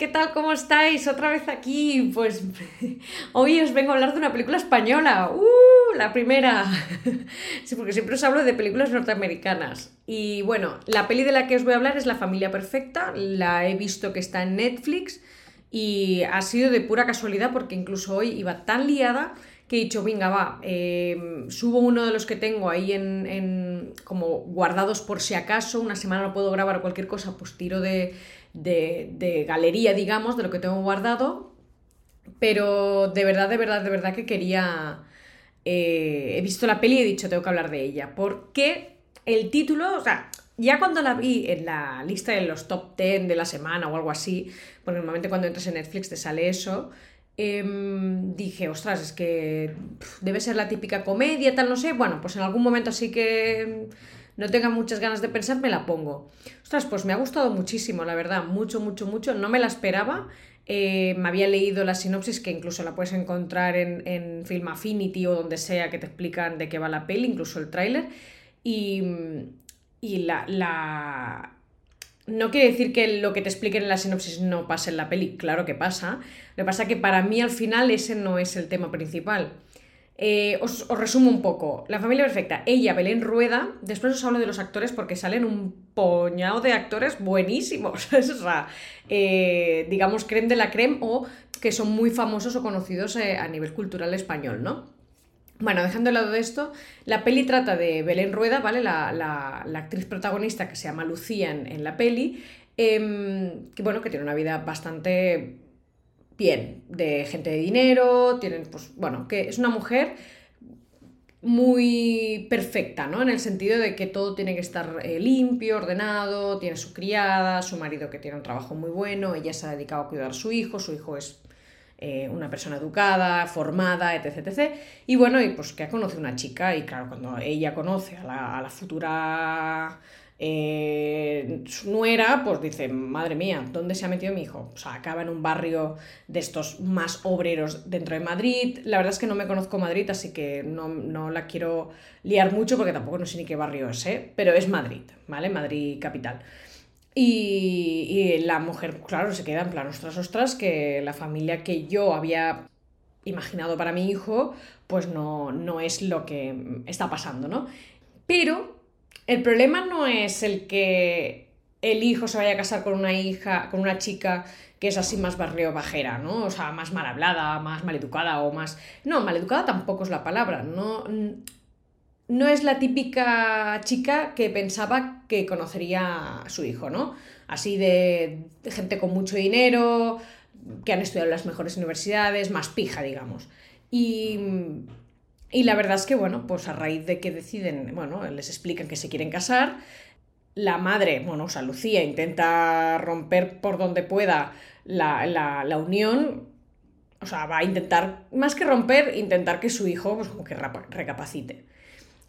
¿qué tal? ¿Cómo estáis? Otra vez aquí. Pues hoy os vengo a hablar de una película española. ¡Uh! La primera. Sí, porque siempre os hablo de películas norteamericanas. Y bueno, la peli de la que os voy a hablar es La familia perfecta. La he visto que está en Netflix y ha sido de pura casualidad porque incluso hoy iba tan liada que he dicho, venga, va, eh, subo uno de los que tengo ahí en, en, como guardados por si acaso, una semana no puedo grabar o cualquier cosa, pues tiro de, de, de galería, digamos, de lo que tengo guardado. Pero de verdad, de verdad, de verdad que quería... Eh, he visto la peli y he dicho, tengo que hablar de ella. Porque el título, o sea, ya cuando la vi en la lista de los top 10 de la semana o algo así, porque normalmente cuando entras en Netflix te sale eso, eh, dije, ostras, es que debe ser la típica comedia, tal, no sé. Bueno, pues en algún momento así que no tenga muchas ganas de pensar, me la pongo. Ostras, pues me ha gustado muchísimo, la verdad, mucho, mucho, mucho. No me la esperaba. Eh, me había leído la sinopsis, que incluso la puedes encontrar en, en Film Affinity o donde sea que te explican de qué va la peli, incluso el tráiler. Y, y la, la, no quiere decir que lo que te expliquen en la sinopsis no pase en la peli, claro que pasa. Lo que pasa es que para mí al final ese no es el tema principal. Eh, os, resumo un poco. La familia perfecta. Ella, Belén Rueda. Después os hablo de los actores porque salen un poñado de actores buenísimos. o sea, eh, digamos, creme de la creme o que son muy famosos o conocidos eh, a nivel cultural español, ¿no? Bueno, dejando de lado de esto, la peli trata de Belén Rueda, ¿vale? La, la, la actriz protagonista que se llama Lucía en, en la peli, eh, que bueno, que tiene una vida bastante bien, de gente de dinero, tienen, pues, bueno, que es una mujer muy perfecta, ¿no? En el sentido de que todo tiene que estar eh, limpio, ordenado, tiene su criada, su marido que tiene un trabajo muy bueno, ella se ha dedicado a cuidar a su hijo, su hijo es eh, una persona educada, formada, etc, etc. Y bueno, y pues que ha conocido una chica y claro, cuando ella conoce a la, a la futura eh, nuera, pues dice, madre mía, ¿dónde se ha metido mi hijo? O sea, acaba en un barrio de estos más obreros dentro de Madrid. La verdad es que no me conozco Madrid, así que no, no la quiero liar mucho porque tampoco no sé ni qué barrio es, ¿eh? Pero es Madrid, ¿vale? Madrid capital. Y, y, la mujer, claro, se queda en plan, ostras, ostras, que la familia que yo había imaginado para mi hijo, pues no, no es lo que está pasando, ¿no? Pero el problema no es el que el hijo se vaya a casar con una hija, con una chica que es así más barrio bajera, ¿no? O sea, más mal hablada, más mal educada o más... No, mal educada tampoco es la palabra, no no es la típica chica que pensaba que conocería a su hijo, ¿no? Así de, gente con mucho dinero, que han estudiado en las mejores universidades, más pija, digamos. Y, y la verdad es que, bueno, pues a raíz de que deciden, bueno, les explican que se quieren casar, la madre, bueno, o sea, Lucía intenta romper por donde pueda la, la, la unión, o sea, va a intentar, más que romper, intentar que su hijo, pues como que recapacite.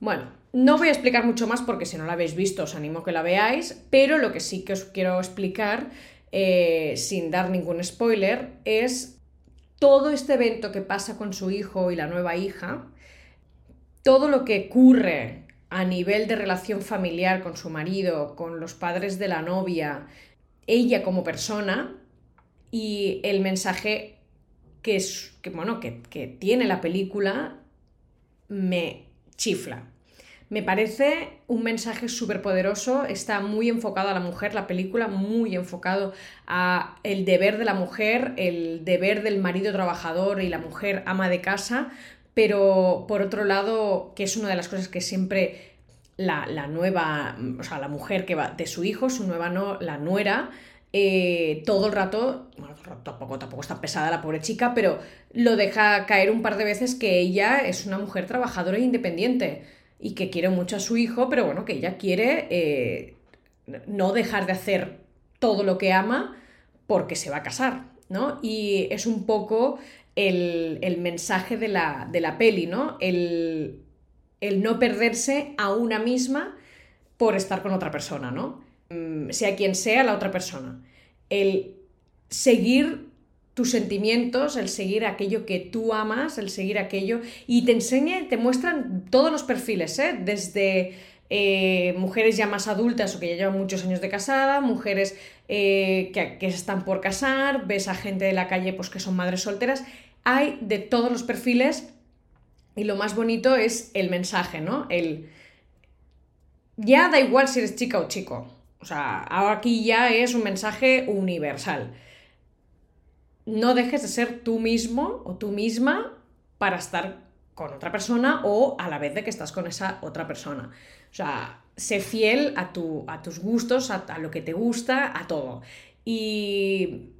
Bueno, no voy a explicar mucho más porque si no la habéis visto os animo a que la veáis, pero lo que sí que os quiero explicar, eh, sin dar ningún spoiler, es todo este evento que pasa con su hijo y la nueva hija, todo lo que ocurre a nivel de relación familiar con su marido, con los padres de la novia, ella como persona y el mensaje que, es, que, bueno, que, que tiene la película me chifla. Me parece un mensaje súper poderoso, está muy enfocado a la mujer, la película muy enfocado a el deber de la mujer, el deber del marido trabajador y la mujer ama de casa, pero por otro lado, que es una de las cosas que siempre la, la nueva, o sea, la mujer que va de su hijo, su nueva no, la nuera, eh, todo el rato, bueno, tampoco, tampoco está pesada la pobre chica, pero lo deja caer un par de veces que ella es una mujer trabajadora e independiente y que quiere mucho a su hijo, pero bueno, que ella quiere eh, no dejar de hacer todo lo que ama porque se va a casar, ¿no? Y es un poco el, el mensaje de la, de la, peli, ¿no? El, el no perderse a una misma por estar con otra persona, ¿no? Mm, sea quien sea la otra persona. El seguir tus sentimientos, el seguir aquello que tú amas, el seguir aquello y te enseña, te muestran todos los perfiles, ¿eh? desde eh, mujeres ya más adultas o que ya llevan muchos años de casada, mujeres eh, que, que están por casar, ves a gente de la calle pues, que son madres solteras. Hay de todos los perfiles y lo más bonito es el mensaje, ¿no? El... Ya da igual si eres chica o chico. O sea, aquí ya es un mensaje universal. No dejes de ser tú mismo o tú misma para estar con otra persona o a la vez de que estás con esa otra persona. O sea, sé fiel a, tu, a tus gustos, a, lo que te gusta, a todo. Y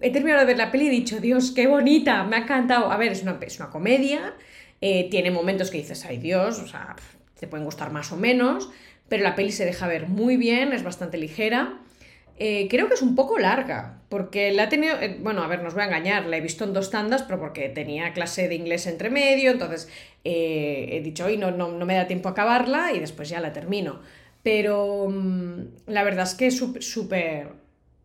he terminado de ver la peli y he dicho, Dios, qué bonita, me ha encantado. A ver, es una, es una comedia, eh, tiene momentos que dices, ay Dios, o sea, te pueden gustar más o menos, pero la peli se deja ver muy bien, es bastante ligera. Eh, creo que es un poco larga, porque la he tenido, eh, bueno, a ver, nos voy a engañar, la he visto en dos tandas, pero porque tenía clase de inglés entre medio, entonces eh, he dicho, hoy no, no, no, me da tiempo a acabarla y después ya la termino. Pero mm, la verdad es que es súper,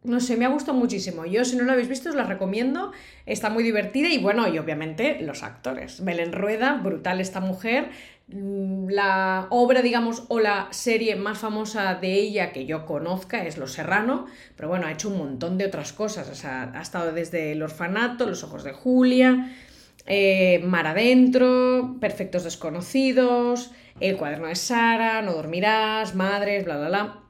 no sé, me ha gustado muchísimo. Yo, si no lo habéis visto, os la recomiendo. Está muy divertida y bueno, y obviamente los actores. Belén Rueda, brutal esta mujer. Mm, la obra, digamos, o la serie más famosa de ella que yo conozca es Los Serrano, pero bueno, ha hecho un montón de otras cosas. O sea, ha estado desde El Orfanato, Los Ojos de Julia, eh, Mar Adentro, Perfectos Desconocidos, El Cuaderno de Sara, No Dormirás, Madres, bla, bla, bla.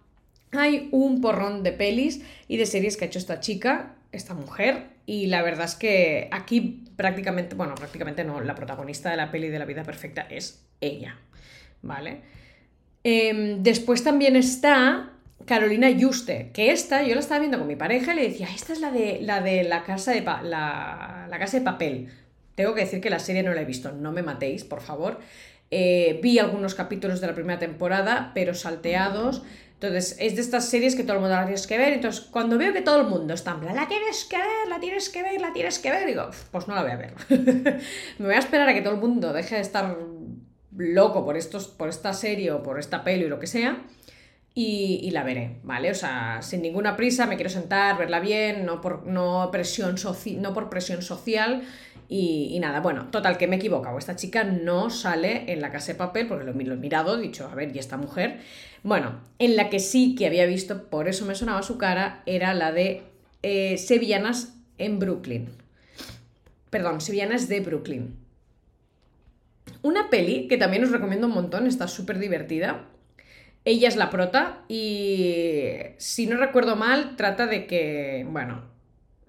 Hay un porrón de pelis y de series que ha hecho esta chica, esta mujer, y la verdad es que aquí prácticamente, bueno, prácticamente no, la protagonista de la peli de la vida perfecta es ella, ¿vale? Em, después también está Carolina Yuste, que esta yo la estaba viendo con mi pareja y le decía, esta es la de la, de la, casa, de la, casa de papel. Tengo que decir que la serie no la he visto, no me matéis, por favor. Eh, vi algunos capítulos de la primera temporada, pero salteados. Entonces, es de estas series que todo el mundo la tienes que ver. Entonces, cuando veo que todo el mundo está en plan, la tienes que ver, la tienes que ver, la tienes que ver, digo, pues no la voy a ver. me voy a esperar a que todo el mundo deje de estar loco por, estos, por esta serie o por esta peli o lo que sea. Y, la veré, ¿vale? O sea, sin ninguna prisa, me quiero sentar, verla bien, no por, no presión, no por presión social. Y, nada, bueno, total, que me he equivocado. Esta chica no sale en la casa de papel, porque lo, lo he mirado, he dicho, a ver, ¿y esta mujer? Bueno, en la que sí que había visto, por eso me sonaba su cara, era la de eh, Sevillanas en Brooklyn. Perdón, Sevillanas de Brooklyn. Una peli que también os recomiendo un montón, está súper divertida. Ella es la prota y si no recuerdo mal, trata de que, bueno,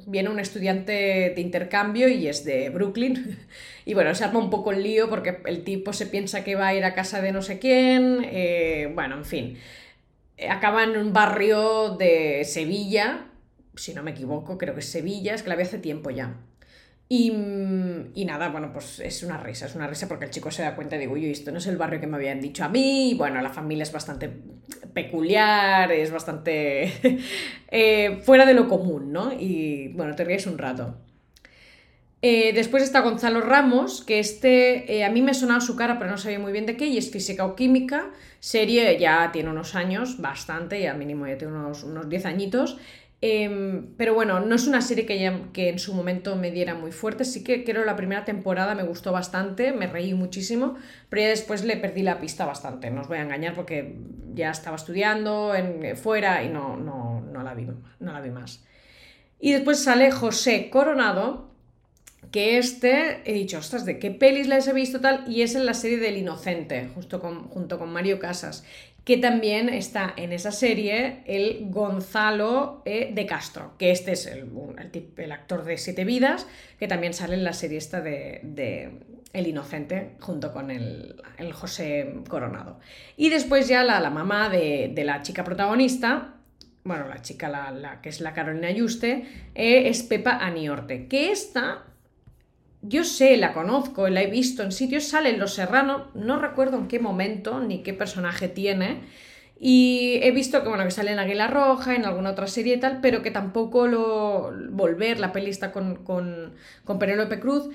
viene un estudiante de intercambio y es de Brooklyn. Y bueno, se arma un poco el lío porque el tipo se piensa que va a ir a casa de no sé quién. Eh, bueno, en fin. Acaba en un barrio de Sevilla, si no me equivoco, creo que es Sevilla, es que la vi hace tiempo ya. Y, y, nada, bueno, pues es una risa, es una risa porque el chico se da cuenta y digo, uy, esto no es el barrio que me habían dicho a mí. Y bueno, la familia es bastante peculiar, es bastante eh, fuera de lo común, ¿no? Y bueno, te ríes un rato. Eh, después está Gonzalo Ramos, que este eh, a mí me sonaba su cara, pero no sabía muy bien de qué, y es física o química. Serie ya tiene unos años, bastante, ya mínimo ya tiene unos, unos 10 añitos. Em, pero bueno, no es una serie que, que en su momento me diera muy fuerte. Sí que creo la primera temporada me gustó bastante, me reí muchísimo, pero ya después le perdí la pista bastante. No os voy a engañar porque ya estaba estudiando en, fuera y no, no, no, la vi, no la vi más. Y después sale José Coronado, que este, he dicho, ostras, ¿de qué pelis les he visto tal? Y es en la serie del Inocente, justo con, junto con Mario Casas que también está en esa serie el Gonzalo eh, de Castro, que este es el, actor de Siete Vidas, que también sale en la serie esta de, El Inocente, junto con el, José Coronado. Y después ya la, la mamá de, la chica protagonista, bueno, la chica la, que es la Carolina Yuste, eh, es Pepa Aniorte, que esta yo sé, la conozco, la he visto en sitios, sale en Los Serrano, no recuerdo en qué momento ni qué personaje tiene. Y he visto que, bueno, que sale en Águila Roja, en alguna otra serie y tal, pero que tampoco lo. Volver, la peli está con, con, Penélope Cruz,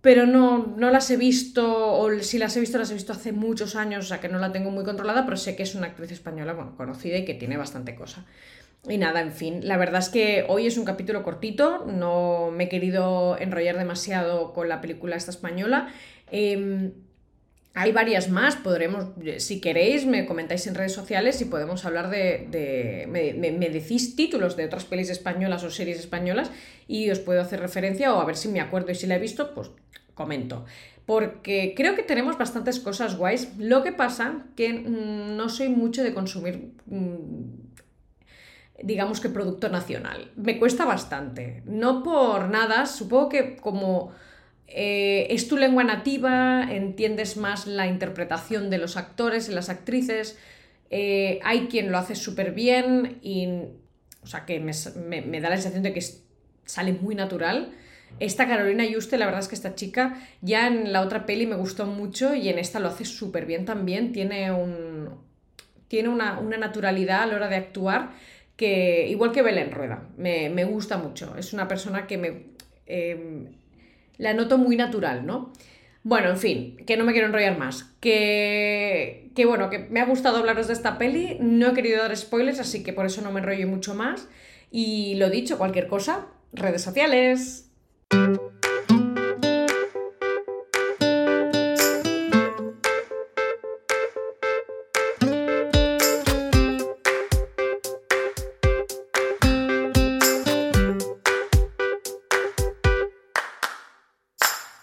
pero no, no las he visto, o si las he visto, las he visto hace muchos años, o sea que no la tengo muy controlada, pero sé que es una actriz española, bueno, conocida y que tiene bastante cosa. Y nada, en fin, la verdad es que hoy es un capítulo cortito, no me he querido enrollar demasiado con la película esta española. Em, hay varias más, podremos, si queréis, me comentáis en redes sociales y podemos hablar de, me, decís títulos de otras pelis españolas o series españolas y os puedo hacer referencia o a ver si me acuerdo y si la he visto, pues comento. Porque creo que tenemos bastantes cosas guays. Lo que pasa que mm, no soy mucho de consumir, mm, digamos que producto nacional. Me cuesta bastante. No por nada, supongo que como eh, es tu lengua nativa, entiendes más la interpretación de los actores y las actrices, eh, hay quien lo hace súper bien y, o sea, que me, da la sensación de que sale muy natural. Esta Carolina Yuste, la verdad es que esta chica ya en la otra peli me gustó mucho y en esta lo hace súper bien también, tiene, un, tiene una, naturalidad a la hora de actuar que, igual que Belén Rueda, me, gusta mucho, es una persona que me... Em, la noto muy natural, ¿no? Bueno, en fin, que no me quiero enrollar más. Que, que bueno, que me ha gustado hablaros de esta peli. No he querido dar spoilers, así que por eso no me enrollo mucho más. Y lo dicho, cualquier cosa, redes sociales.